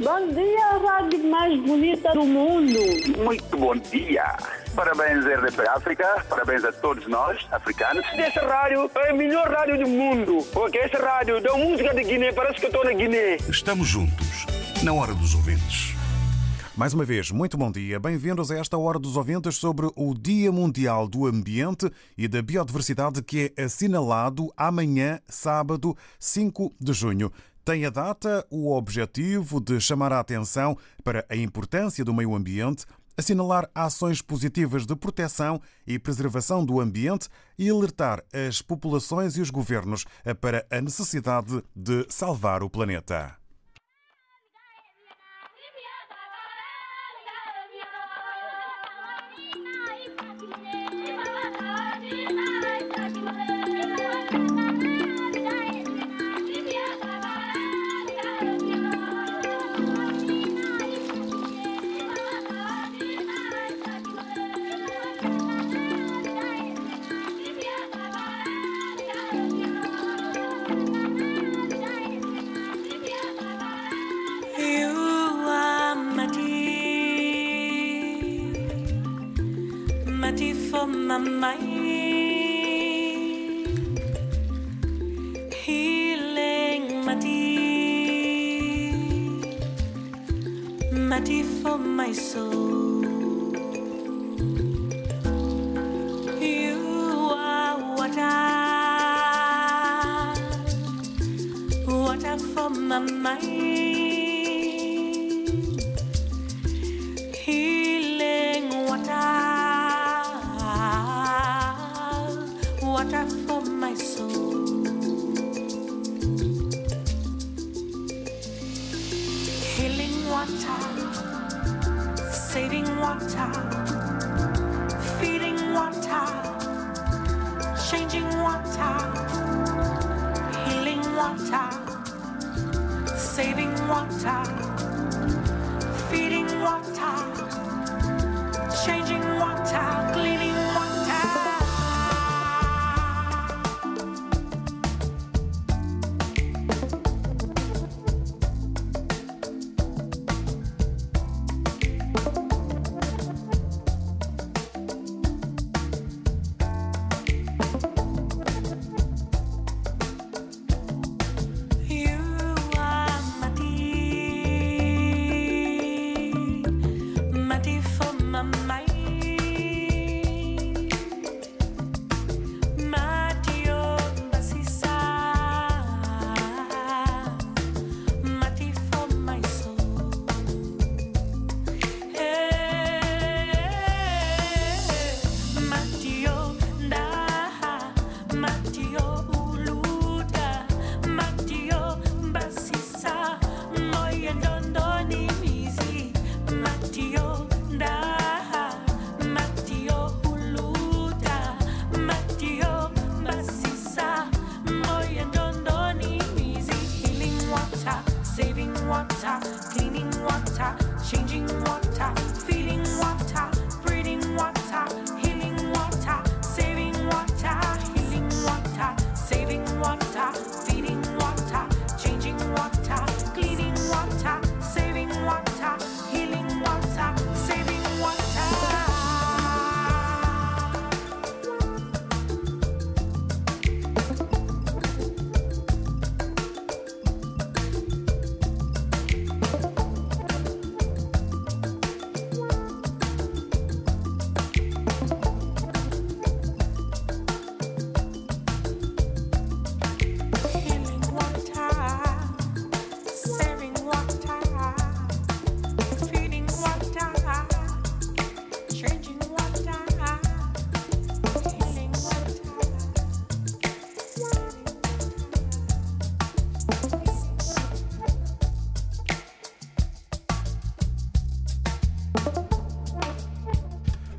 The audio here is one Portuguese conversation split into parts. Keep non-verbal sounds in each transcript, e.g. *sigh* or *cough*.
Bom dia, rádio mais bonita do mundo. Muito bom dia. Parabéns, RDP África. Parabéns a todos nós, africanos. Essa rádio é a melhor rádio do mundo. Porque essa rádio dá música de Guiné, parece que eu estou na Guiné. Estamos juntos, na hora dos ouvintes. Mais uma vez, muito bom dia. Bem-vindos a esta Hora dos Ouvintes sobre o Dia Mundial do Ambiente e da Biodiversidade que é assinalado amanhã, sábado, 5 de junho. Tem a data o objetivo de chamar a atenção para a importância do meio ambiente, assinalar ações positivas de proteção e preservação do ambiente e alertar as populações e os governos para a necessidade de salvar o planeta.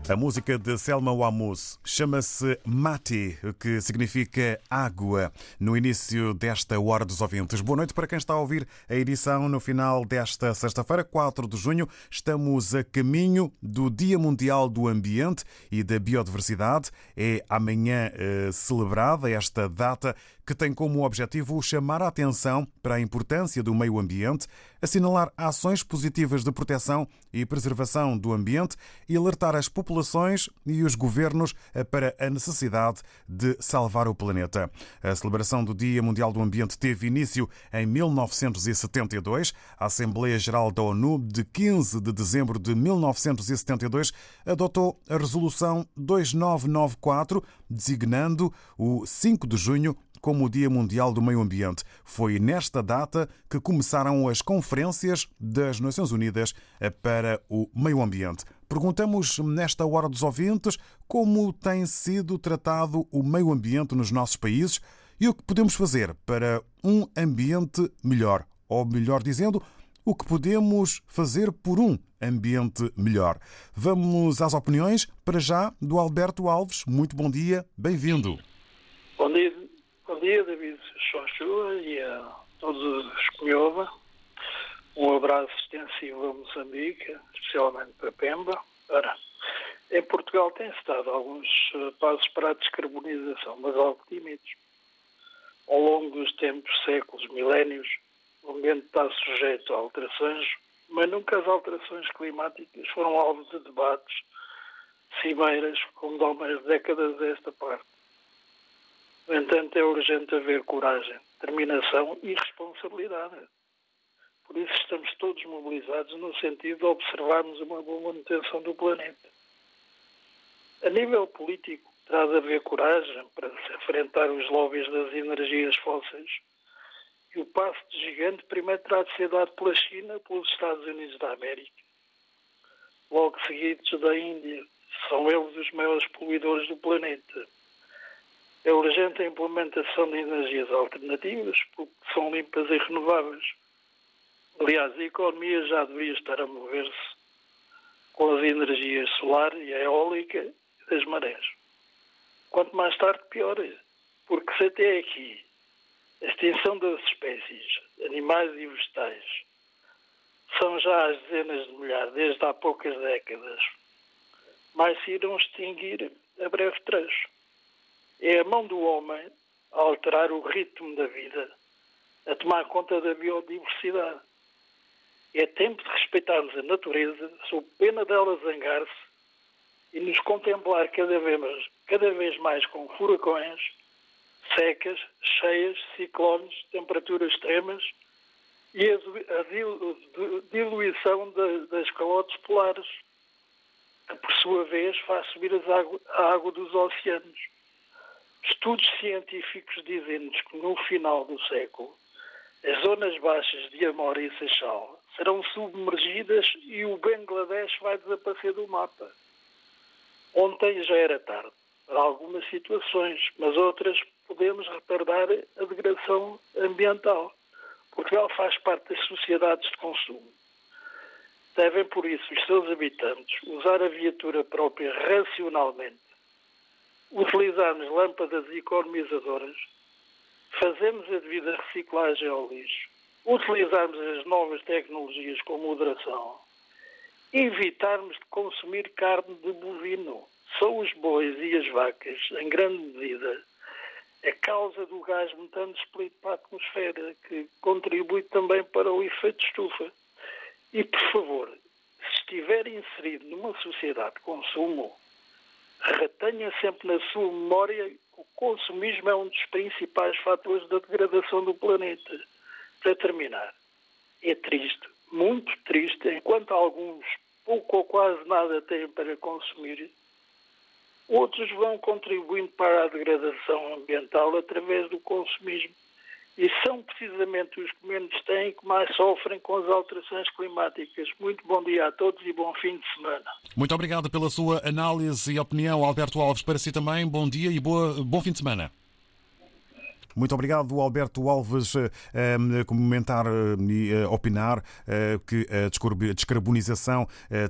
A música de Selma Wamus chama-se Mati, que significa água, no início desta Hora dos Ouvintes. Boa noite para quem está a ouvir a edição no final desta sexta-feira, 4 de junho. Estamos a caminho do Dia Mundial do Ambiente e da Biodiversidade. É amanhã eh, celebrada esta data que tem como objetivo chamar a atenção para a importância do meio ambiente, assinalar ações positivas de proteção e preservação do ambiente e alertar as populações e os governos para a necessidade de salvar o planeta. A celebração do Dia Mundial do Ambiente teve início em 1972. A Assembleia Geral da ONU, de 15 de dezembro de 1972, adotou a Resolução 2994, designando o 5 de junho como o Dia Mundial do Meio Ambiente. Foi nesta data que começaram as conferências das Nações Unidas para o meio ambiente. Perguntamos nesta hora dos ouvintes como tem sido tratado o meio ambiente nos nossos países e o que podemos fazer para um ambiente melhor. Ou melhor dizendo, o que podemos fazer por um ambiente melhor. Vamos às opiniões, para já, do Alberto Alves. Muito bom dia, bem-vindo. Bom dia, bom dia David Chonchua e a todos os que. Um abraço extensivo a Moçambique, especialmente para Pemba. Ora, em Portugal tem-se dado alguns eh, passos para a descarbonização, mas algo tímidos. Ao longo dos tempos, séculos, milénios, o ambiente está sujeito a alterações, mas nunca as alterações climáticas foram alvo de debates, cimeiras, como de algumas décadas desta parte. No entanto, é urgente haver coragem, determinação e responsabilidade. Por isso estamos todos mobilizados no sentido de observarmos uma boa manutenção do planeta. A nível político, terá de haver coragem para se enfrentar os lobbies das energias fósseis e o passo de gigante primeiro terá de ser dado pela China, pelos Estados Unidos da América, logo seguidos da Índia. São eles os maiores poluidores do planeta. É urgente a implementação de energias alternativas, porque são limpas e renováveis. Aliás, a economia já deveria estar a mover-se com as energias solar e eólica das marés. Quanto mais tarde, pior. Porque se até aqui a extinção das espécies, animais e vegetais, são já às dezenas de milhares, desde há poucas décadas, mais se irão extinguir a breve trecho. É a mão do homem a alterar o ritmo da vida, a tomar conta da biodiversidade. É tempo de respeitarmos a natureza, sob pena dela zangar-se e nos contemplar cada vez, cada vez mais com furacões, secas, cheias, ciclones, temperaturas extremas e a, a diluição das calotes polares, que por sua vez faz subir água, a água dos oceanos. Estudos científicos dizem-nos que no final do século as zonas baixas de Amor e Seixal serão submergidas e o Bangladesh vai desaparecer do mapa. Ontem já era tarde para algumas situações, mas outras podemos retardar a degradação ambiental. Portugal faz parte das sociedades de consumo. Devem, por isso, os seus habitantes usar a viatura própria racionalmente, utilizarmos lâmpadas economizadoras, fazermos a devida reciclagem ao lixo, utilizarmos as novas tecnologias com moderação, evitarmos de consumir carne de bovino. São os bois e as vacas, em grande medida, a causa do gás metano expelido para a atmosfera, que contribui também para o efeito de estufa. E, por favor, se estiver inserido numa sociedade de consumo, retenha sempre na sua memória que o consumismo é um dos principais fatores da degradação do planeta. Para terminar, é triste, muito triste, enquanto alguns pouco ou quase nada têm para consumir, outros vão contribuindo para a degradação ambiental através do consumismo. E são precisamente os que menos têm que mais sofrem com as alterações climáticas. Muito bom dia a todos e bom fim de semana. Muito obrigado pela sua análise e opinião, Alberto Alves. Para si também, bom dia e boa, bom fim de semana. Muito obrigado, Alberto Alves, a comentar e opinar que a descarbonização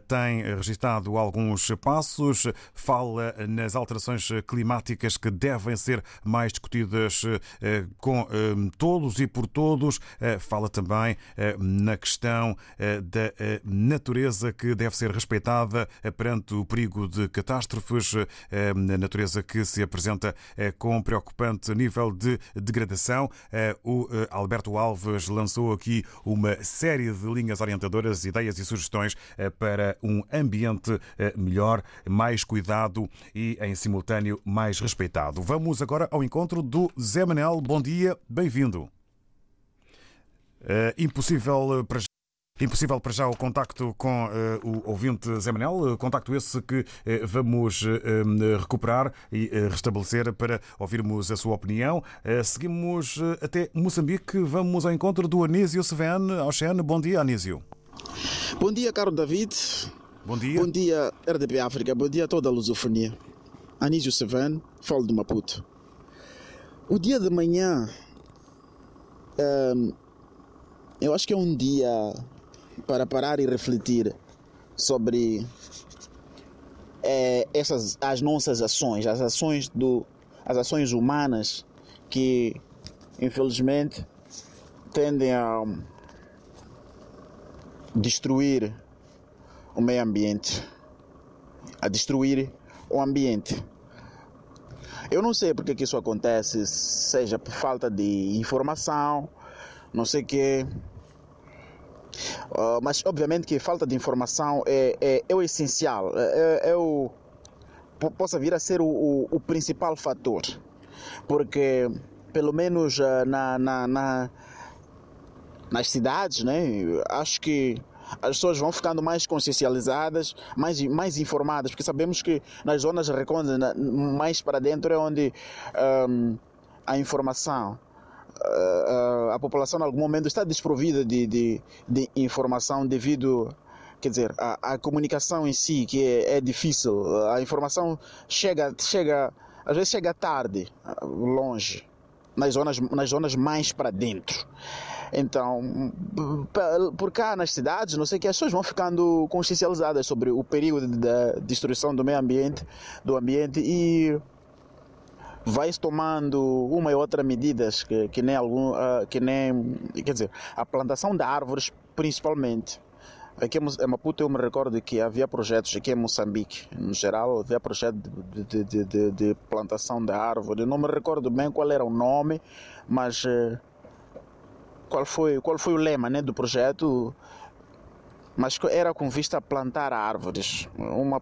tem registrado alguns passos, fala nas alterações climáticas que devem ser mais discutidas com todos e por todos, fala também na questão da natureza que deve ser respeitada perante o perigo de catástrofes, a natureza que se apresenta com preocupante nível de degradação. O Alberto Alves lançou aqui uma série de linhas orientadoras, ideias e sugestões para um ambiente melhor, mais cuidado e, em simultâneo, mais respeitado. Vamos agora ao encontro do Zé Manel. Bom dia, bem-vindo. impossível para Impossível para já o contacto com uh, o ouvinte Zé Manel, contacto esse que uh, vamos uh, recuperar e restabelecer para ouvirmos a sua opinião. seguimos até Moçambique, vamos ao encontro do Anísio Seven Oceano. Bom dia, Anísio. Bom dia, caro David. Bom dia. Bom dia, RDP África. Bom dia a toda a lusofonia. Anísio Seven, falo de Maputo. O dia de manhã, um, eu acho que é um dia para parar e refletir sobre é, essas as nossas ações, as ações do as ações humanas que infelizmente tendem a destruir o meio ambiente, a destruir o ambiente. Eu não sei porque que isso acontece, seja por falta de informação, não sei que Uh, mas obviamente que falta de informação é, é, é o essencial, é, é, é o possa vir a ser o, o, o, principal fator, porque pelo menos uh, na, na, na, nas cidades, né, acho que as pessoas vão ficando mais consciencializadas, mais, mais informadas, porque sabemos que nas zonas recônditas, mais para dentro, é onde um, a informação a, população, em algum momento, está desprovida de, de, de informação devido quer dizer, a, a, comunicação em si, que é, é, difícil, a informação chega, chega, às vezes chega tarde, longe, nas zonas, nas zonas mais para dentro. Então, por cá nas cidades, não sei que as pessoas vão ficando consciencializadas sobre o perigo da destruição do meio ambiente, do ambiente e vai-se tomando uma e outra medidas que, que nem algum uh, que nem quer dizer a plantação de árvores principalmente. Aqui em Maputo eu me recordo que havia projetos aqui em Moçambique no geral havia projetos de, de, de, de plantação de árvores não me recordo bem qual era o nome mas uh, qual foi qual foi o lema né do projeto. Mas era com vista a plantar árvores. Uma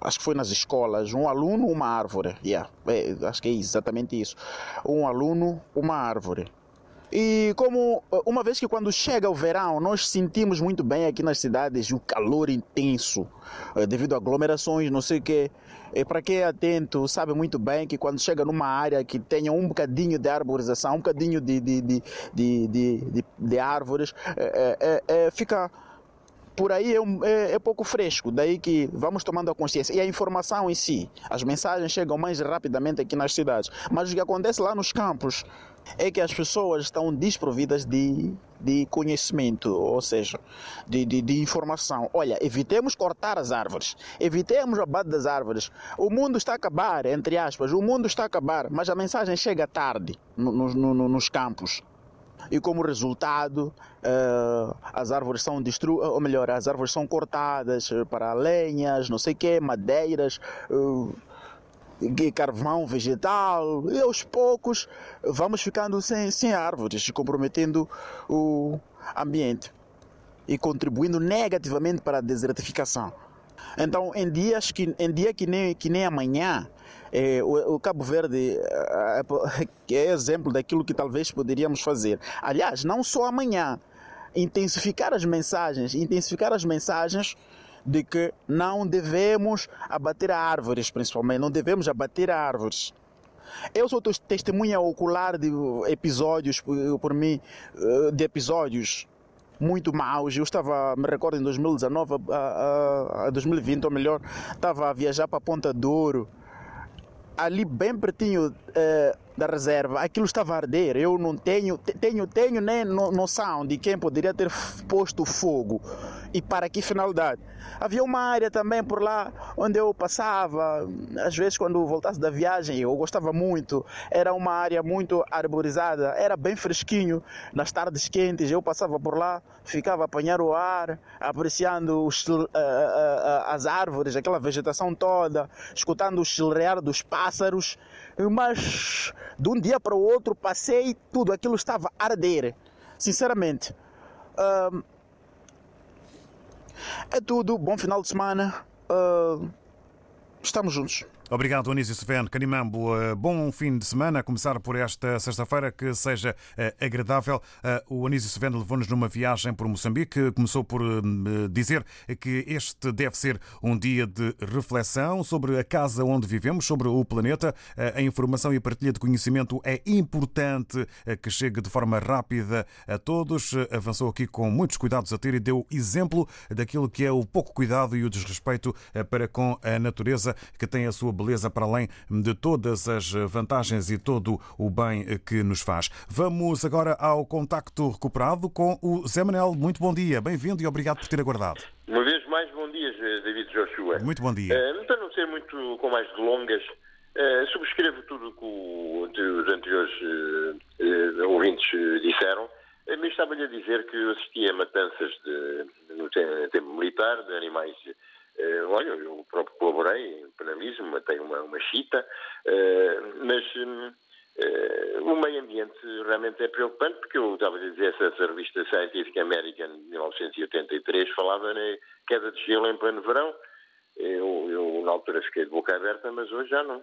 acho que foi nas escolas, um aluno, uma árvore. Yeah, é, acho que é exatamente isso. Um aluno, uma árvore. E como uma vez que quando chega o verão, nós sentimos muito bem aqui nas cidades o calor intenso, eh, devido a aglomerações, não sei o quê. E para quem é atento, sabe muito bem que quando chega numa área que tenha um bocadinho de arborização, um bocadinho de, de, de, de, de, de árvores, é, é, é, fica por aí é, é, é, pouco fresco, daí que vamos tomando a consciência. E a informação em si, as mensagens chegam mais rapidamente aqui nas cidades. Mas o que acontece lá nos campos é que as pessoas estão desprovidas de, de conhecimento, ou seja, de, de, de, informação. Olha, evitemos cortar as árvores, evitemos o abate das árvores. O mundo está a acabar, entre aspas, o mundo está a acabar, mas a mensagem chega tarde no, no, no, nos campos e como resultado uh, as árvores são destruídas, ou melhor, as árvores são cortadas para lenhas, não sei que, madeiras, uh, carvão vegetal, e aos poucos vamos ficando sem, sem árvores, comprometendo o ambiente e contribuindo negativamente para a desertificação. Então, em dias que, em dia que nem, que nem amanhã, é, o, o, Cabo Verde é, é exemplo daquilo que talvez poderíamos fazer. Aliás, não só amanhã, intensificar as mensagens, intensificar as mensagens de que não devemos abater árvores, principalmente, não devemos abater árvores. Eu sou testemunha ocular de episódios, por mim, de episódios muito maus. Eu estava, me recordo, em 2019 a, a, a 2020, ou melhor, estava a viajar para Ponta Douro ali bem pertinho eh, da reserva, aquilo estava a arder. Eu não tenho, te- tenho, tenho nem no- noção de quem poderia ter posto fogo e para que finalidade. Havia uma área também por lá onde eu passava, às vezes quando voltasse da viagem, eu gostava muito. Era uma área muito arborizada, era bem fresquinho. Nas tardes quentes eu passava por lá, ficava a apanhar o ar, apreciando os ah, ah, ah, as árvores, aquela vegetação toda, escutando o chilrear dos pássaros. Mas de um dia para o outro passei tudo, aquilo estava a arder. Sinceramente. Ah, é tudo, bom final de semana. Ah, estamos juntos. Obrigado, Anísio Seveno. Canimambo, eh, bom fim de semana. A começar por esta sexta-feira, que seja eh, agradável. Eh, O Anísio Seveno levou-nos numa viagem por Moçambique. Começou por dizer que este deve ser um dia de reflexão sobre a casa onde vivemos, sobre o planeta. A informação e a partilha de conhecimento é importante que chegue de forma rápida a todos. Avançou aqui com muitos cuidados a ter e deu exemplo daquilo que é o pouco cuidado e o desrespeito para com a natureza, que tem a sua beleza para além de todas as vantagens e todo o bem que nos faz. Vamos agora ao contacto recuperado com o Zé Manel. Muito bom dia, bem-vindo e obrigado por ter aguardado. Uma vez mais, bom dia, David Joshua. Muito bom dia. Eh, para não ser muito com mais delongas, eh, subscrevo tudo o que os anteriores eh, ouvintes disseram, eh, mas estava-lhe a dizer que eu assisti a matanças de, no te- tempo militar de animais. Eh, olha, eu próprio colaborei em penalismo, matei uma, uma chita, eh, mas hum, eh, o meio ambiente realmente é preocupante, porque eu estava a dizer, essa, revista Scientific American de 1983 falava na queda de gelo em pleno verão. Eu, eu, na altura fiquei de boca aberta, mas hoje já não.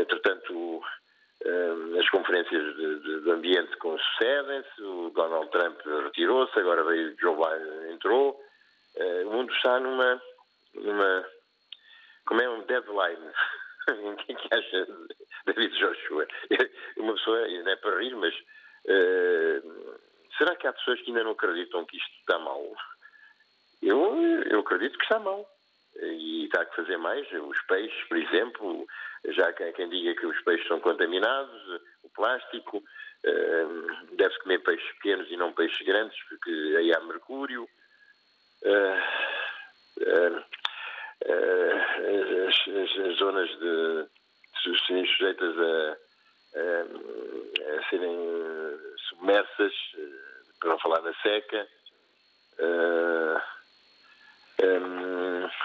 Entretanto, eh, as conferências de, de- de ambiente sucedem-se, o Donald Trump retirou-se, agora veio Joe Biden entrou. Eh, O mundo está numa, numa como é um deadline. *laughs* Que é que acha, David Joshua? *laughs* Uma pessoa, não é para rir, mas eh, será que há pessoas que ainda não acreditam que isto está mal? Eu, eu acredito que está mal. E está a que fazer mais. Os peixes, por exemplo, já há quem, diga que os peixes são contaminados, o plástico, eh, deve-se comer peixes pequenos e não peixes grandes, porque aí há mercúrio. Eh, eh, eh, as, as- as zonas de serem sujeitas a, a- a serem submersas, para não falar na seca.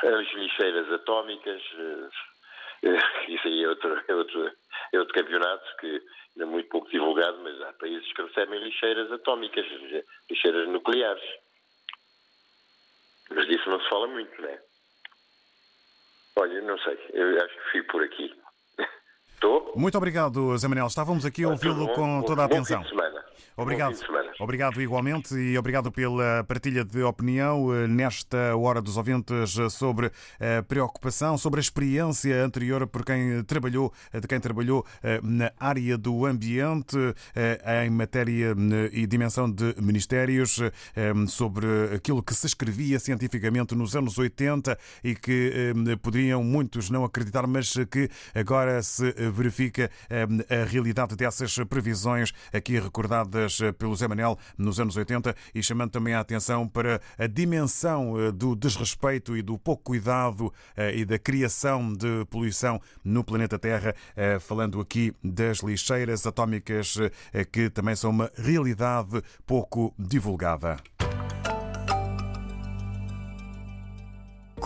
As lixeiras atómicas, isso aí é outro, é, outro, é outro campeonato que ainda é muito pouco divulgado, mas há países que recebem lixeiras atómicas, lixeiras nucleares. Mas disso não se fala muito, não é? Olha, não sei, eu acho que fico por aqui. Estou? Muito obrigado, Zé Manel. Estávamos aqui a ouvi-lo com toda a atenção. Obrigado. Bom fim de semana. Obrigado igualmente e obrigado pela partilha de opinião eh, nesta hora dos ouvintes eh, sobre a preocupação, sobre a experiência anterior por quem trabalhou, eh, de quem trabalhou eh, na área do ambiente eh, em matéria eh, e dimensão de ministérios, eh, sobre aquilo que se escrevia cientificamente nos anos 80 e que eh, poderiam muitos não acreditar, mas que agora se verifica eh, a realidade dessas previsões aqui recordadas eh, pelo Zé Manel nos anos 80 e chamando também a atenção para a dimensão eh, do desrespeito e do pouco cuidado eh, e da criação de poluição no planeta Terra, falando aqui das lixeiras atómicas que também são uma realidade pouco divulgada.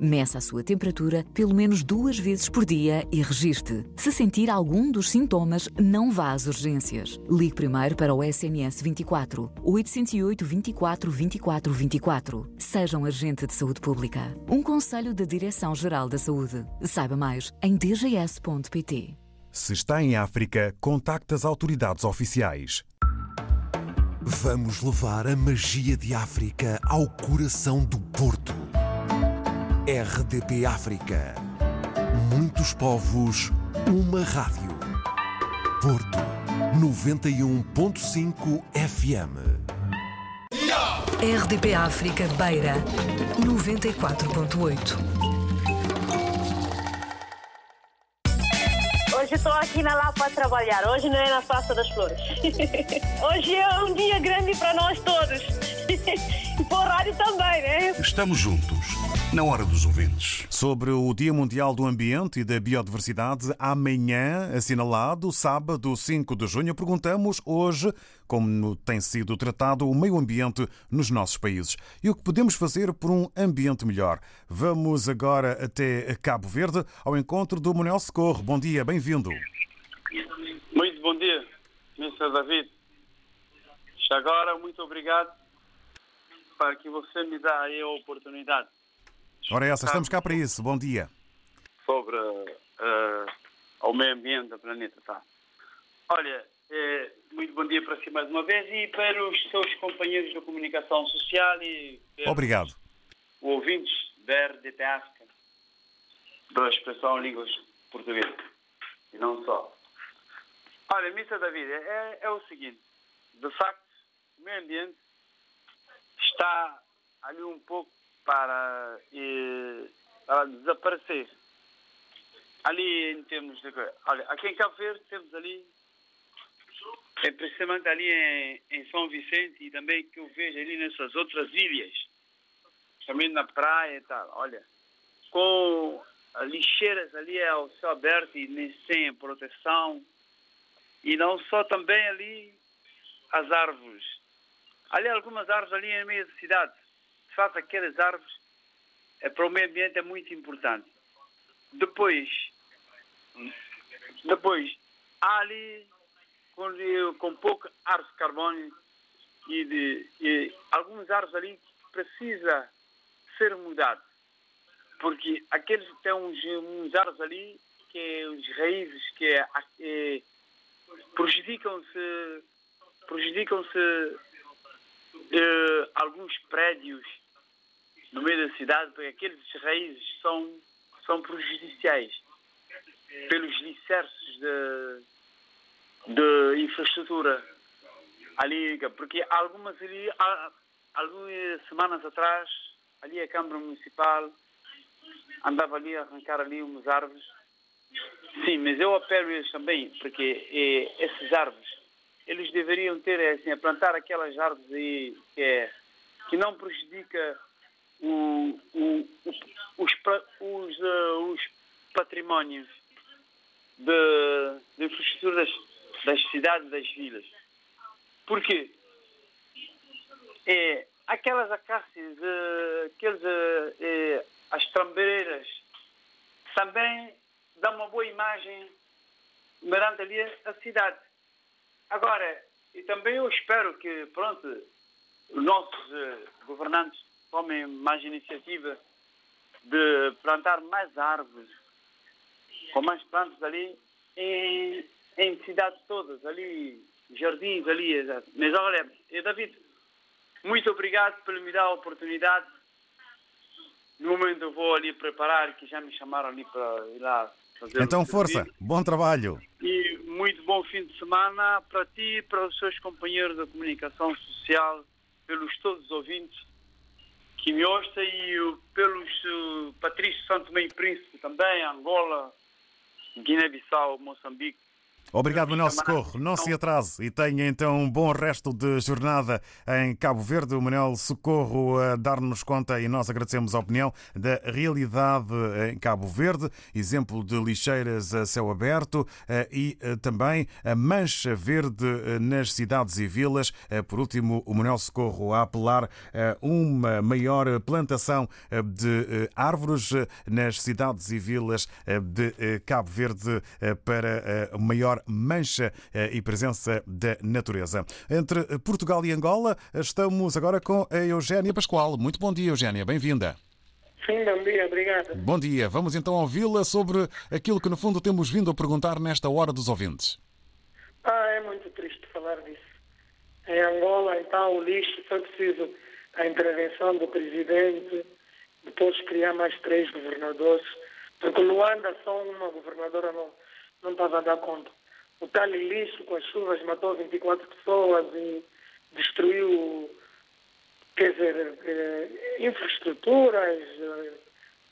Meça a sua temperatura pelo menos duas vezes por dia e registre. Se sentir algum dos sintomas, não vá às urgências. Ligue primeiro para o SNS 24 808 24 24 24. Seja um agente de saúde pública. Um conselho da Direção-Geral da Saúde. Saiba mais em dgs.pt. Se está em África, contacte as autoridades oficiais. Vamos levar a magia de África ao coração do Porto. RDP África. Muitos povos, uma rádio. Porto 91.5 FM. RDP África Beira 94.8. Hoje estou aqui na Lapa a trabalhar. Hoje não é na Praça das Flores. *laughs* Hoje é um dia grande para nós todos. *laughs* E para o rádio também, né? Estamos juntos, na hora dos ouvintes. Sobre o Dia Mundial do Ambiente e da Biodiversidade, amanhã, assinalado, sábado 5 de junho, perguntamos hoje como tem sido tratado o meio ambiente nos nossos países e o que podemos fazer por um ambiente melhor. Vamos agora até Cabo Verde ao encontro do Manuel Socorro. Bom dia, bem-vindo. Muito bom dia, Mr. David. Agora, muito obrigado para que você me dá aí a oportunidade Ora, essa, estamos cá para isso. Bom dia. sobre o meio ambiente do planeta. Tá? Olha, eh, muito bom dia para si mais uma vez e para os seus companheiros da comunicação social e Obrigado. ouvintes da RDP África da expressão línguas portuguesas e não só. Olha, Mr. David, é, é o seguinte, de facto, o meio ambiente está ali um pouco para, para desaparecer. Ali em termos de. Olha, aqui em Cabo Verde temos ali, é precisamente ali em, em São Vicente e também que eu vejo ali nessas outras ilhas, também na praia e tal. Olha, com as lixeiras ali ao céu aberto e nem sem proteção. E não só também ali as árvores. Ali algumas árvores ali no meio da cidade. De fato, aquelas árvores é, para o meio ambiente é muito importante. Depois, depois há ali com, com pouco árvore de carbono e, de, e algumas árvores ali precisa ser mudado. Porque aqueles têm uns, uns árvores ali que é os raízes que é, é, prejudicam-se prejudicam-se eh, alguns prédios no meio da cidade, porque aqueles raízes são, são prejudiciais pelos licerces de, de infraestrutura ali, porque algumas ali, algumas semanas atrás, ali a Câmara Municipal andava ali a arrancar ali umas árvores. Sim, mas eu apelo eles também, porque eh, essas árvores, eles deveriam ter, assim, a plantar aquelas árvores aí que, é, que não prejudica o, o, os, pa- os, eh, os patrimónios de, de infraestrutura das, das cidades, das vilas. Porquê? É, aquelas acácias, eh, aqueles, eh, as trambeiras, também dão uma boa imagem perante ali a cidade. Agora, e também eu espero que, pronto, os nossos governantes tomem mais iniciativa de plantar mais árvores, com mais plantas ali em, em cidades todas, ali, jardins ali. exato. Mas olha, eh, David, muito obrigado por me dar a oportunidade. No momento eu vou ali preparar, que já me chamaram ali para ir lá fazer Então, força. Bom trabalho. E muito bom fim de semana para ti e para os seus companheiros da comunicação social, pelos todos os ouvintes ouçam e pelos uh, Patrício Santo Meio Príncipe também, Angola, Guiné-Bissau, Moçambique. Obrigado, Manuel Socorro. Não se atrase e tenha então um bom resto de jornada em Cabo Verde. O Manuel Socorro a dar-nos conta e nós agradecemos a opinião da realidade em Cabo Verde, exemplo de lixeiras a céu aberto eh, e eh, também a mancha verde eh, nas cidades e vilas. Por último, o Manuel Socorro a apelar a uma maior plantação de árvores nas cidades e vilas de Cabo Verde para maior mancha eh, e presença da natureza. Entre Portugal e Angola, estamos agora com a Eugénia Pascoal. Muito bom dia, Eugénia. Bem-vinda. Sim, bom dia, obrigada. Bom dia. Vamos então ouvi-la sobre aquilo que, no fundo, temos vindo a perguntar nesta hora dos ouvintes. Ah, é muito triste falar disso. Em Angola, então, o lixo foi preciso a intervenção do presidente, depois criar mais três governadores, porque Luanda só uma governadora não, não estava a dar conta. O tal lixo com as chuvas matou 24 pessoas e destruiu, quer dizer, eh, infraestruturas, eh,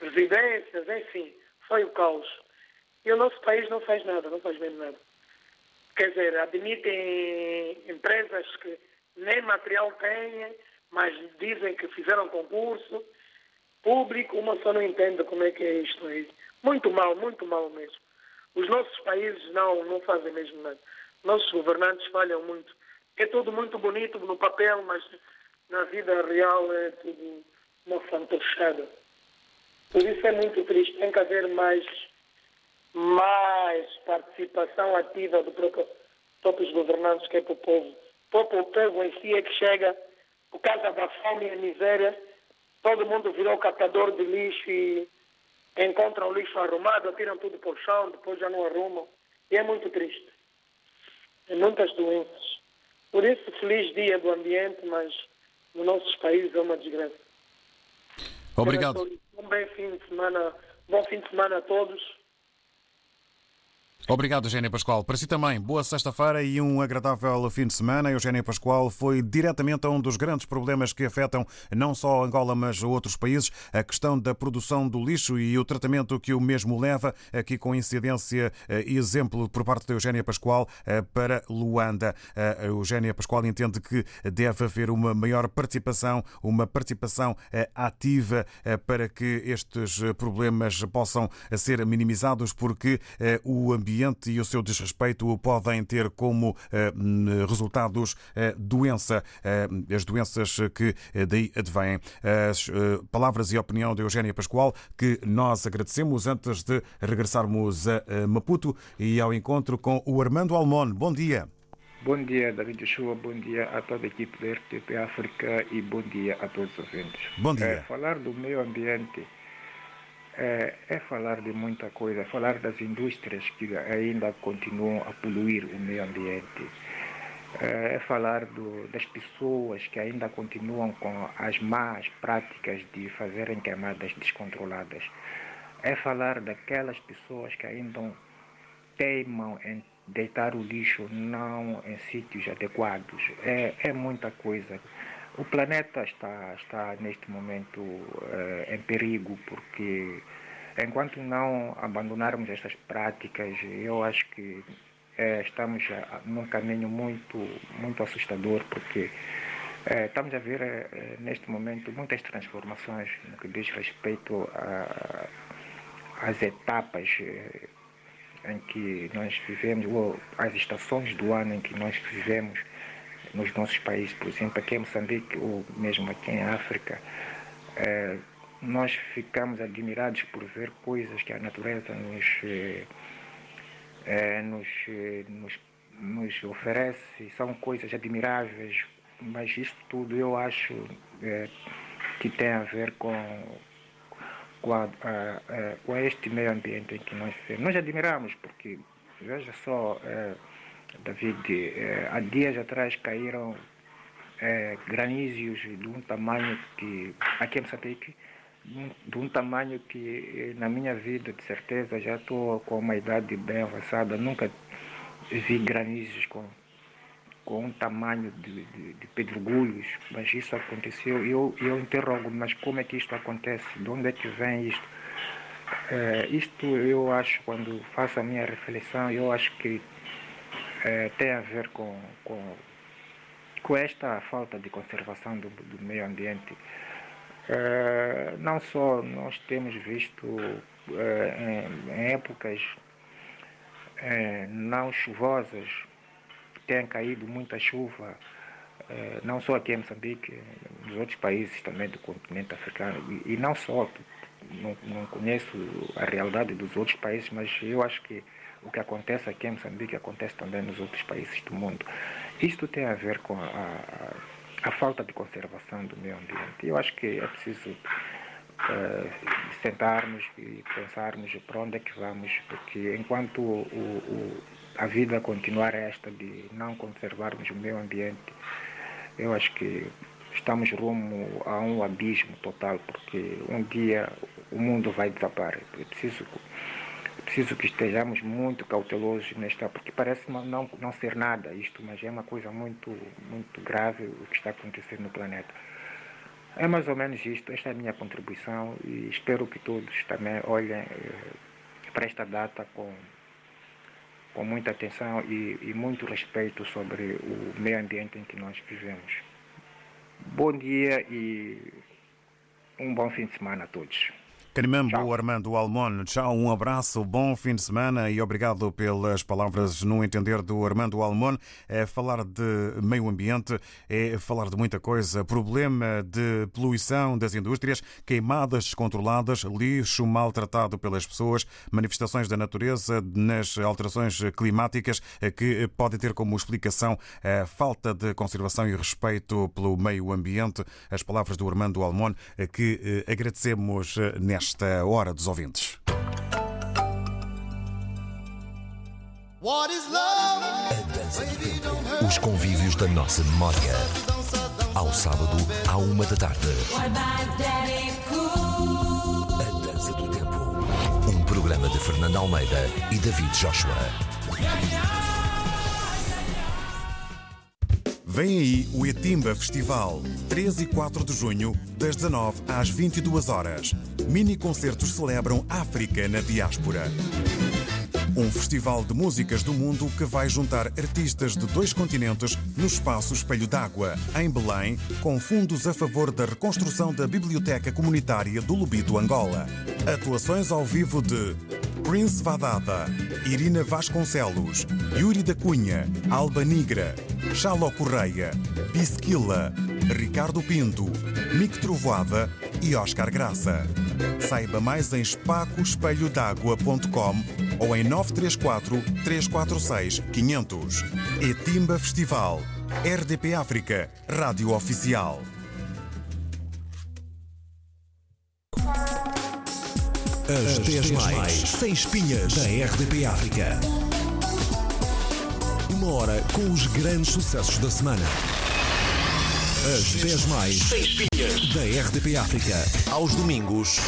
residências, enfim, foi o caos. E o nosso país não faz nada, não faz mesmo nada. Quer dizer, admitem empresas que nem material têm, mas dizem que fizeram concurso público, uma só não entende como é que é isto aí. Muito mal, muito mal mesmo. Os nossos países não, não fazem mesmo nada. Nossos governantes falham muito. É tudo muito bonito no papel, mas na vida real é tudo uma fantochada. Por isso é muito triste. Tem que haver mais, mais participação ativa do próprio, próprios governantes, que é para o povo. O próprio povo em si é que chega, por causa da fome e a miséria, todo mundo virou catador de lixo e encontram o lixo arrumado, atiram tudo para o chão, depois já não arrumam. E é muito triste. É muitas doenças. Por isso, feliz dia do ambiente, mas nos nossos países é uma desgraça. Obrigado. Um bom fim de semana, bom fim de semana a todos. Obrigado, Eugénia Pascoal. Para si também, boa sexta-feira e um agradável fim de semana. Eugénia Pascoal foi diretamente a um dos grandes problemas que afetam não só Angola, mas outros países, a questão da produção do lixo e o tratamento que o mesmo leva, aqui com incidência e exemplo por parte da Eugénia Pascoal eh, para Luanda. A Eugénia Pascoal entende que deve haver uma maior participação, uma participação eh, ativa eh, para que estes problemas possam ser minimizados, porque o ambiente ambiente e o seu desrespeito podem ter como eh, resultados eh, doença, eh, as doenças que daí advêm. As palavras e a opinião de Eugénia Pascoal, que nós agradecemos antes de regressarmos a Maputo e ao encontro com o Armando Almon. Bom dia. Bom dia, David Joshua. Bom dia a toda a equipe da RTP África e bom dia a todos os ouvintes. Bom dia. É, falar do meio ambiente é, é, falar de muita coisa, é falar das indústrias que ainda continuam a poluir o meio ambiente, é, é falar do, das pessoas que ainda continuam com as más práticas de fazerem queimadas descontroladas, é falar daquelas pessoas que ainda teimam em deitar o lixo não em sítios adequados, é, é muita coisa. O planeta está, está neste momento uh, em perigo porque enquanto não abandonarmos estas práticas, eu acho que uh, estamos num caminho muito, muito assustador porque uh, estamos a ver neste momento muitas transformações no que diz respeito às etapas em que nós vivemos, ou às estações do ano em que nós vivemos nos nossos países, por exemplo, aqui em Moçambique ou mesmo aqui em África, eh, nós ficamos admirados por ver coisas que a natureza nos, eh, eh, nos, nos, nos, oferece, são coisas admiráveis, mas isso tudo eu acho que tem a ver com, com, a, a, a, com este meio ambiente em que nós vivemos. Nós admiramos, porque, veja só, David, eh, há dias atrás caíram eh, granizos de um tamanho que, aqui em Moçambique, de um tamanho que na minha vida, de certeza, já estou com uma idade bem avançada, nunca vi granizos com, com um tamanho de, de, de pedregulhos, mas isso aconteceu. Eu, eu interrogo, mas como é que isto acontece? De onde é que vem isto? É, isto eu acho, quando faço a minha reflexão, eu acho que é, tem a ver com, com, com esta falta de conservação do, do meio ambiente. É, não só nós temos visto é, em, em, épocas não chuvosas, tem caído muita chuva, não só aqui em Moçambique, nos outros países também do continente africano, e, e não só, não, não conheço a realidade dos outros países, mas eu acho que o que acontece aqui em Moçambique acontece também nos outros países do mundo. Isto tem a ver com a, a, a falta de conservação do meio ambiente. Eu acho que é preciso uh, sentarmos e pensarmos para onde é que vamos, porque enquanto o, o, a vida continuar esta de não conservarmos o meio ambiente, eu acho que estamos rumo a um abismo total, porque um dia o mundo vai desaparecer. É preciso preciso que estejamos muito cautelosos nesta, porque parece não, não, ser nada isto, mas é uma coisa muito, muito grave o que está acontecendo no planeta. É mais ou menos isto, esta é a minha contribuição e espero que todos também olhem eh, para esta data com, com muita atenção e, e muito respeito sobre o meio ambiente em que nós vivemos. Bom dia e um bom fim de semana a todos. Canimambo Armando Almon, tchau, um abraço, bom fim de semana e obrigado pelas palavras no entender do Armando Almon. É falar de meio ambiente, é falar de muita coisa. Problema de poluição das indústrias, queimadas descontroladas, lixo maltratado pelas pessoas, manifestações da natureza nas alterações climáticas que podem ter como explicação a falta de conservação e respeito pelo meio ambiente. As palavras do Armando Almon que agradecemos nesta esta hora dos ouvintes. Os convívios da nossa memória. Ao sábado, à uma da tarde. A Dança do Tempo. Um programa de Fernando Almeida e David Joshua. Vem aí o Etimba Festival, 3 e 4 de junho, das 19 às 22 horas. Mini concertos celebram África na diáspora. Um festival de músicas do mundo que vai juntar artistas de dois continentes no espaço Espelho d'Água, em Belém, com fundos a favor da reconstrução da Biblioteca Comunitária do Lubito, Angola. Atuações ao vivo de Prince Vadada, Irina Vasconcelos, Yuri da Cunha, Alba Nigra, Chalo Correia, Bisquila, Ricardo Pinto, Mick Trovoada e Oscar Graça. Saiba mais em espacoespelhodagua.com ou em 934 346 500. Etimba Festival. RDP África, Rádio Oficial. As 10 mais, sem espinhas da RDP África. Uma hora com os grandes sucessos da semana. As 10 mais, sem espinhas da RDP África. Aos domingos.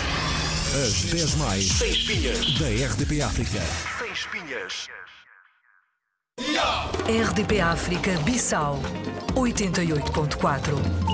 As 10 mais, sem espinhas da RDP África. Sem espinhas. RDP África Bissau 88.4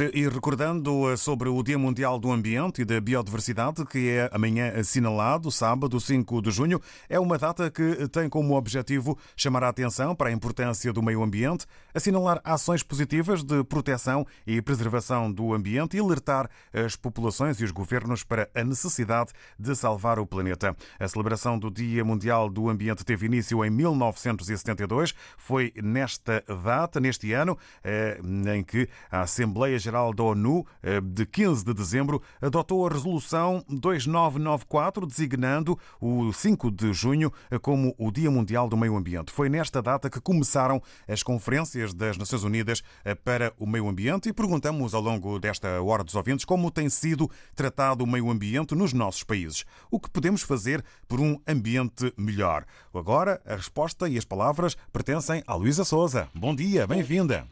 E recordando eh, sobre o Dia Mundial do Ambiente e da Biodiversidade, que é amanhã assinalado, sábado 5 de junho, é uma data que tem como objetivo chamar a atenção para a importância do meio ambiente, assinalar ações positivas de proteção e preservação do ambiente e alertar as populações e os governos para a necessidade de salvar o planeta. A celebração do Dia Mundial do Ambiente teve início em 1972. Foi nesta data, neste ano, eh, em que a Assembleia Geral da ONU, eh, de 15 de dezembro, adotou a Resolução 2994, designando o 5 de junho eh, como o Dia Mundial do Meio Ambiente. Foi nesta data que começaram as conferências das Nações Unidas eh, para o meio ambiente e perguntamos ao longo desta hora dos ouvintes como tem sido tratado o meio ambiente nos nossos países. O que podemos fazer por um ambiente melhor? Agora, a resposta e as palavras pertencem a Luísa Souza. Bom dia, bem-vinda.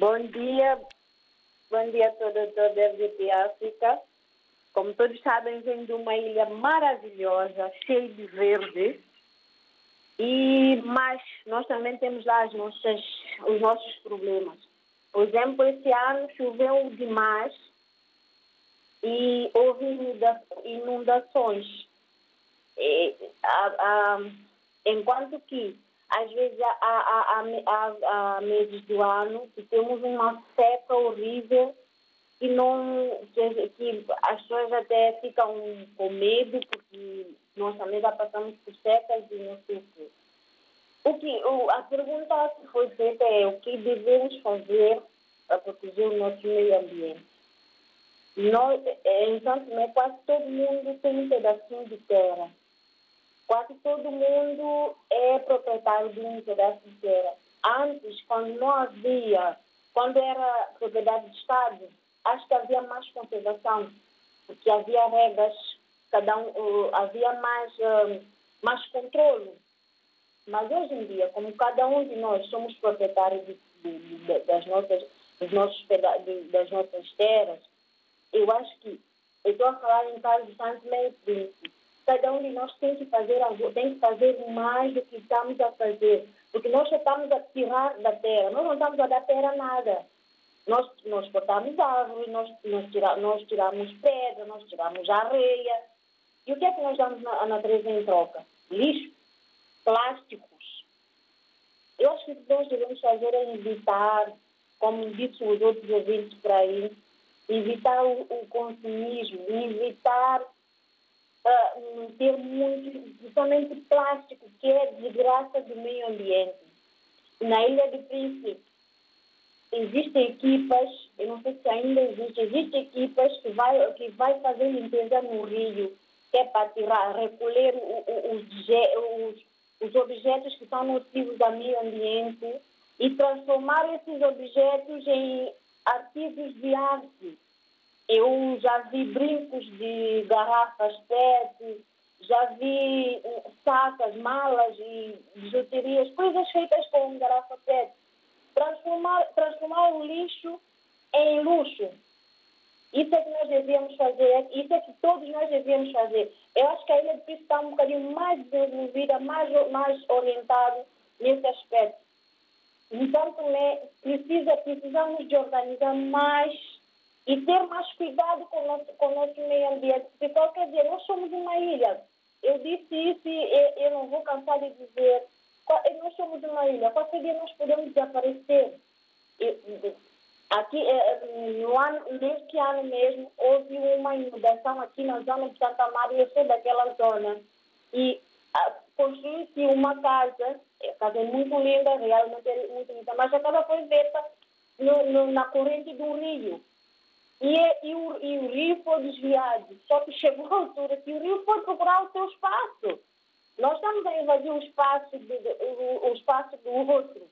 Bom dia, bom dia a todos da RDP África. Como todos sabem, venho de uma ilha maravilhosa, cheia de verde. E, mas nós também temos lá as nossas, os nossos problemas. Por exemplo, esse ano choveu demais e houve inunda- inundações. E, a- a- enquanto que às vezes há, há, há, há- meses do ano que temos uma seca horrível que não que, que as pessoas até ficam com medo porque nós também já passamos por secas e não sei o quê. O que, o, a pergunta que foi feita é o que devemos fazer para proteger o nosso meio ambiente. Nós, eh, em Santo Tomé, quase todo mundo tem um pedacinho de terra. Quase todo mundo é proprietário de um pedaço de terra. Antes, quando não havia, quando era propriedade de Estado, acho que havia mais conservação, porque havia regras, cada um, uh, havia mais, uh, mais controle. Mas hoje em dia, como cada um de nós somos proprietários de, do, das nossas, dos nossos peda- de- das nossas terras, eu acho que eu estou a falar em caso de Santo Meio Príncipe. Cada um de nós tem que fazer algo, tem que fazer mais do que estamos a fazer, porque nós só estamos a tirar da terra, nós não estamos a dar terra nada. Nós, nós cortamos árvores, nós, nós, tira, nós tiramos pedra, nós tiramos areia. E o que é que nós damos na- à natureza em troca? Lixo, plásticos. Eu acho que o que nós devemos fazer é evitar, como disse os outros ouvintes por aí, evitar o, o consumismo, evitar ah, ter muito, principalmente plástico, que é desgraça do meio ambiente. Na Ilha do Príncipe, existem equipas, eu não sei se ainda existe, existem equipas que vai, que vai fazer limpeza no rio, que é para tirar, recolher os, os, os objetos que são nocivos ao meio ambiente e transformar esses objetos em artigos de arte. Eu já vi brincos de garrafas PET, já vi eh, sacas, malas e bijuterias, coisas feitas com garrafa PET. Transformar, transformar o lixo em luxo. Isso é que nós devíamos fazer, isso é que todos nós devíamos fazer. Eu acho que a Ilha de Príncipe está um bocadinho mais desenvolvida, mais, mais orientada nesse aspecto. Então, também precisa, precisamos de organizar mais e ter mais cuidado com o nosso, com o nosso meio ambiente. Porque qualquer dia, nós somos uma ilha. Eu disse isso e eu, não vou cansar de dizer. Qual- Nós somos uma ilha. Qualquer dia nós podemos desaparecer. Aqui, eh, no ano, neste ano mesmo, houve uma inundação aqui na zona de Santa Maria, eu sou daquela zona. E ah, construiu-se uma casa, a casa é muito linda, realmente é muito linda, mas a casa foi feita no, no, na corrente do rio. E, e, o, e o rio foi desviado. Só que chegou a altura que o rio foi procurar o seu espaço. Nós estamos a invadir o espaço, de, de- o, o espaço do outro.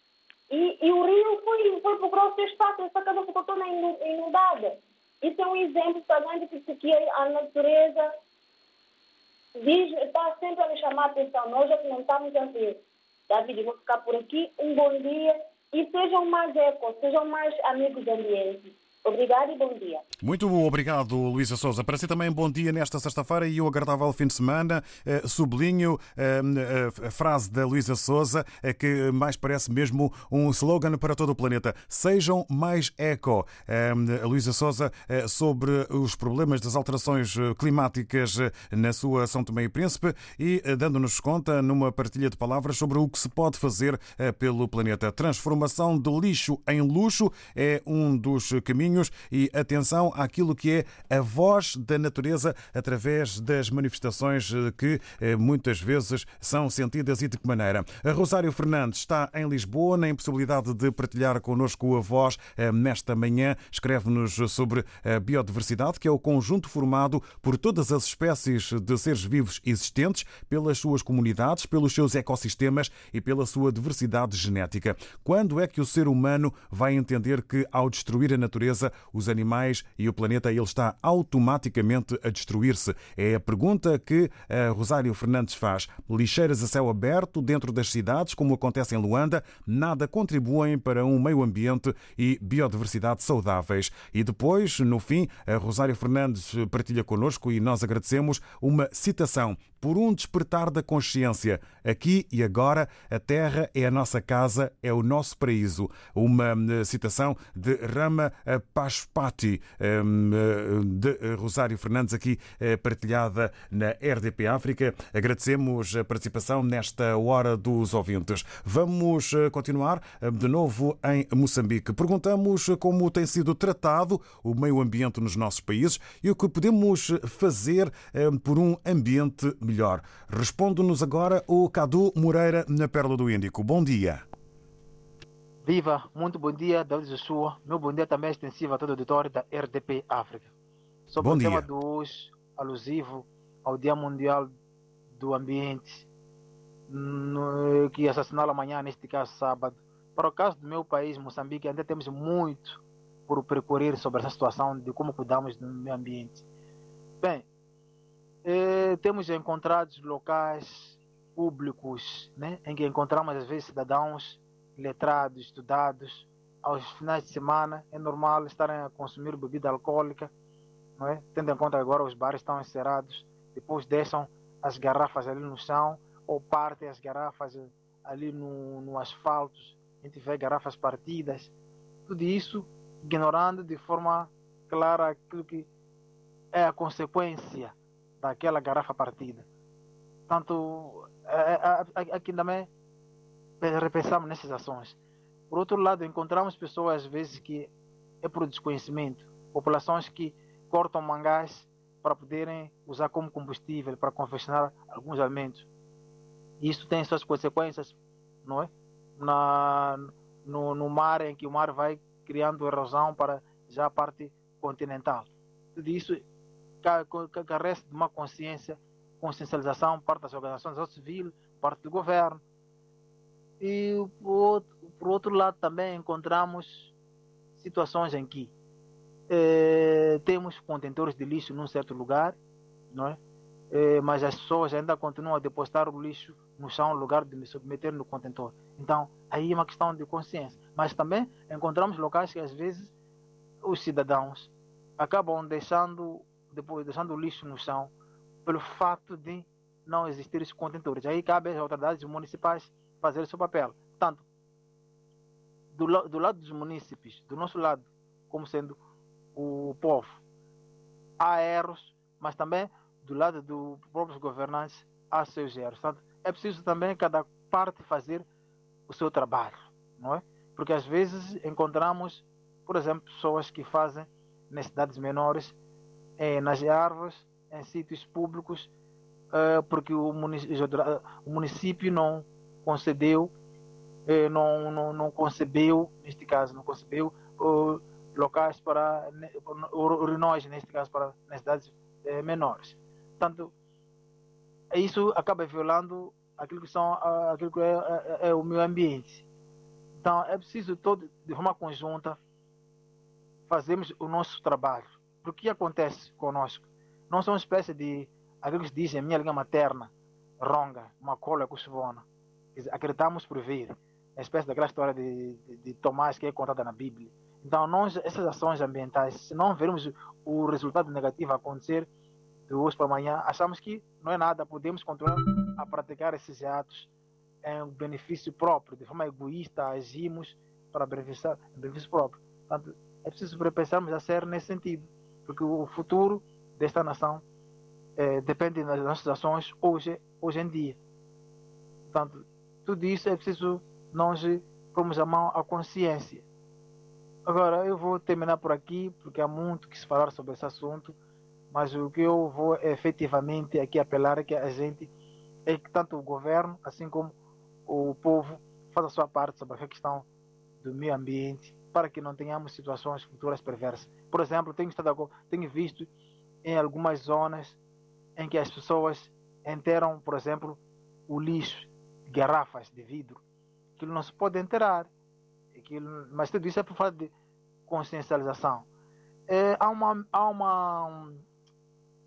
E, e o rio foi, foi procurar o seu espaço. Essa casa ficou toda inu- inundada. Isso é um exemplo também de que, que a natureza diz, está sempre a nos chamar a atenção. Nós é que não estamos a ver. David, vou ficar por aqui. Um bom dia. E sejam mais eco, sejam mais amigos do ambiente. Obrigada e bom dia. Muito obrigado, Luísa Souza. Para si também, bom dia nesta sexta-feira e um agradável fim de semana. Eh, Sublinho eh, a frase da Luísa Souza, eh, que mais parece mesmo um slogan para todo o planeta. Sejam mais eco. A Luísa Souza sobre os problemas das alterações climáticas na sua São Tomé e Príncipe e dando-nos conta numa partilha de palavras sobre o que se pode fazer pelo planeta. Transformação de lixo em luxo é um dos caminhos e atenção àquilo que é a voz da natureza através das manifestações eh, que eh, muitas vezes são sentidas e de que maneira. A Rosário Fernandes está em Lisboa, na impossibilidade de partilhar connosco a voz eh, nesta manhã. Escreve-nos sobre a biodiversidade, que é o conjunto formado por todas as espécies de seres vivos existentes, pelas suas comunidades, pelos seus ecossistemas e pela sua diversidade genética. Quando é que o ser humano vai entender que, ao destruir a natureza, os animais e o planeta, ele está automaticamente a destruir-se? É a pergunta que a Rosário Fernandes faz. Lixeiras a céu aberto dentro das cidades, como acontece em Luanda, nada contribuem para um meio ambiente e biodiversidade saudáveis. E depois, no fim, Rosário Fernandes partilha connosco e nós agradecemos uma citação por um despertar da consciência. Aqui e agora, a terra é a nossa casa, é o nosso paraíso. Uma eh, citação de Rama eh, Pashpati, eh, de Rosário Fernandes, aqui eh, partilhada na RDP África. Agradecemos a participação nesta Hora dos Ouvintes. Vamos eh, continuar eh, de novo em Moçambique. Perguntamos como tem sido tratado o meio ambiente nos nossos países e o que podemos fazer eh, por um ambiente melhor. Responde-nos agora o Cadu Moreira, na Pérola do Índico. Bom dia. Viva, muito bom dia, David Joshua. Meu bom dia também é extensivo a todo o auditório da RDP África. Sobre Bom o dia. tema de hoje, alusivo ao Dia Mundial do Ambiente, que assinala amanhã, neste caso sábado. Para o caso do meu país, Moçambique, ainda temos muito por percorrer sobre essa situação de como cuidamos do meio ambiente. Bem, eh, temos encontrados locais públicos né, em que encontramos às vezes cidadãos letrados, estudados, aos finais de semana é normal estarem a consumir bebida alcoólica, não é? Tendo em conta agora os bares estão encerrados, depois deixam as garrafas ali no chão ou partem as garrafas ali no, no asfalto, a gente vê garrafas partidas, tudo isso ignorando de forma clara aquilo que é a consequência daquela garrafa partida. Portanto, aqui também repensamos nessas ações. Por outro lado, encontramos pessoas, às vezes, que é por desconhecimento, populações que cortam mangás para poderem usar como combustível para confeccionar alguns alimentos. Isso tem suas consequências, não é? Na, no, no mar, em que o mar vai criando erosão para já a parte continental. Tudo isso carece de uma consciência, consciencialização parte das organizações da civil, parte do governo. E por, outro lado também encontramos situações em que eh, temos contentores de lixo num certo lugar, não é? Eh, mas as pessoas ainda continuam a depositar o lixo no chão no lugar de submeter no contentor. Então, aí é uma questão de consciência. Mas também encontramos locais que às vezes os cidadãos acabam deixando depois deixando o lixo no chão pelo fato de não existir esses contentores. Aí cabe às autoridades municipais fazer o seu papel. Tanto do, do lado dos munícipes, do nosso lado, como sendo o povo, há erros, mas também do lado dos próprios governantes há seus erros. Portanto, é preciso também cada parte fazer o seu trabalho, não é? Porque às vezes encontramos, por exemplo, pessoas que fazem nas cidades menores, eh, nas árvores, em sítios públicos, eh, porque o município, o município não concedeu, eh, não, não, não concebeu, neste caso, não concebeu locais para urinóis, neste caso, para nas cidades menores. Portanto, isso acaba violando aquilo que são aquilo que é, é, é, o meio ambiente. Então é preciso todo de forma conjunta fazermos o nosso trabalho. Porque o que acontece conosco? Somos uma espécie de aquilo que se diz em minha língua materna, ronga, uma cola cusvona. Acreditamos por vir. É espécie daquela história de, de, de Tomás que é contada na Bíblia. Então, nós, essas ações ambientais, se não vermos o resultado negativo acontecer, de hoje para amanhã, achamos que não é nada, podemos continuar a praticar esses atos em benefício próprio, de forma egoísta, agimos para benefício, benefício próprio. Portanto, é preciso pensarmos a ser nesse sentido, porque o futuro desta nação é, depende das nossas ações hoje, hoje em dia. Portanto, tudo isso é preciso nós pormos a mão à consciência. Agora, eu vou terminar por aqui, porque há muito que se falar sobre esse assunto mas o que eu vou efetivamente aqui apelar é que a gente, é que tanto o governo, assim como o povo, faça a sua parte sobre a questão do meio ambiente, para que não tenhamos situações futuras perversas. Por exemplo, tenho, estado, tenho visto em algumas zonas em que as pessoas enterram, por exemplo, o lixo, garrafas de vidro. Aquilo não se pode enterrar. Aquilo, mas tudo isso é por falta de consciencialização. É, há uma, há uma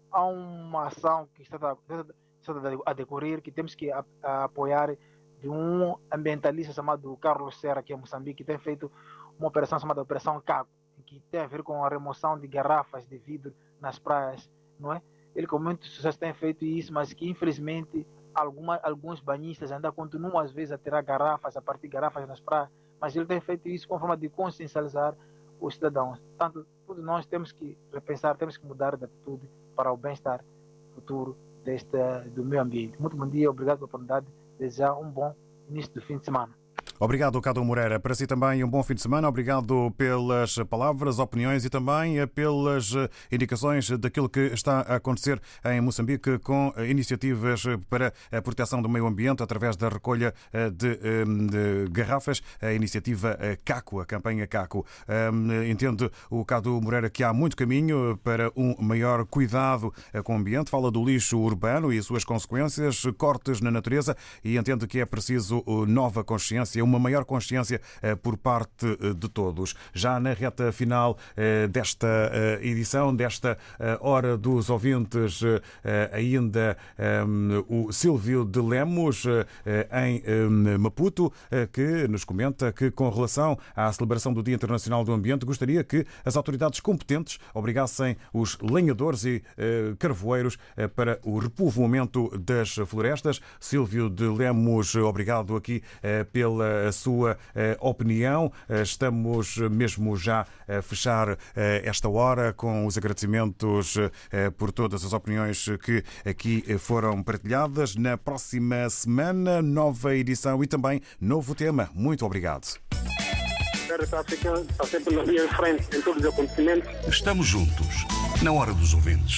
há uma ação que está, está a decorrer que temos que a, a apoiar de um ambientalista chamado Carlos Serra, que é Moçambique, que tem feito uma operação chamada Operação Caco, que tem a ver com a remoção de garrafas de vidro nas praias, não é? Ele com muito sucesso tem feito isso, mas que infelizmente alguma, alguns banhistas ainda continuam às vezes a tirar garrafas, a partir garrafas nas praias, mas ele tem feito isso com forma de consciencializar os cidadãos. Portanto, todos nós temos que repensar, temos que mudar de atitude para o bem-estar futuro deste, do meio ambiente. Muito bom dia, obrigado pela oportunidade. Desejar um bom início do fim de semana. Obrigado, Cado Moreira. Para si também um bom fim de semana. Obrigado pelas palavras, opiniões e também pelas indicações daquilo que está a acontecer em Moçambique com iniciativas para a proteção do meio ambiente através da recolha de, de garrafas, a iniciativa CACO, a campanha CACO. Entende o Cado Moreira que há muito caminho para um maior cuidado com o ambiente. Fala do lixo urbano e suas consequências, cortes na natureza e entende que é preciso nova consciência, uma maior consciência por parte de todos. Já na reta final desta edição, desta Hora dos Ouvintes, ainda o Silvio de Lemos, em Maputo, que nos comenta que, com relação à celebração do Dia Internacional do Ambiente, gostaria que as autoridades competentes obrigassem os lenhadores e carvoeiros para o repovoamento das florestas. Silvio de Lemos, obrigado aqui pela sua opinião. Estamos mesmo já a fechar esta hora com os agradecimentos por todas as opiniões que aqui foram partilhadas. Na próxima semana, nova edição e também novo tema. Muito obrigado. Estamos juntos, na hora dos ouvintes.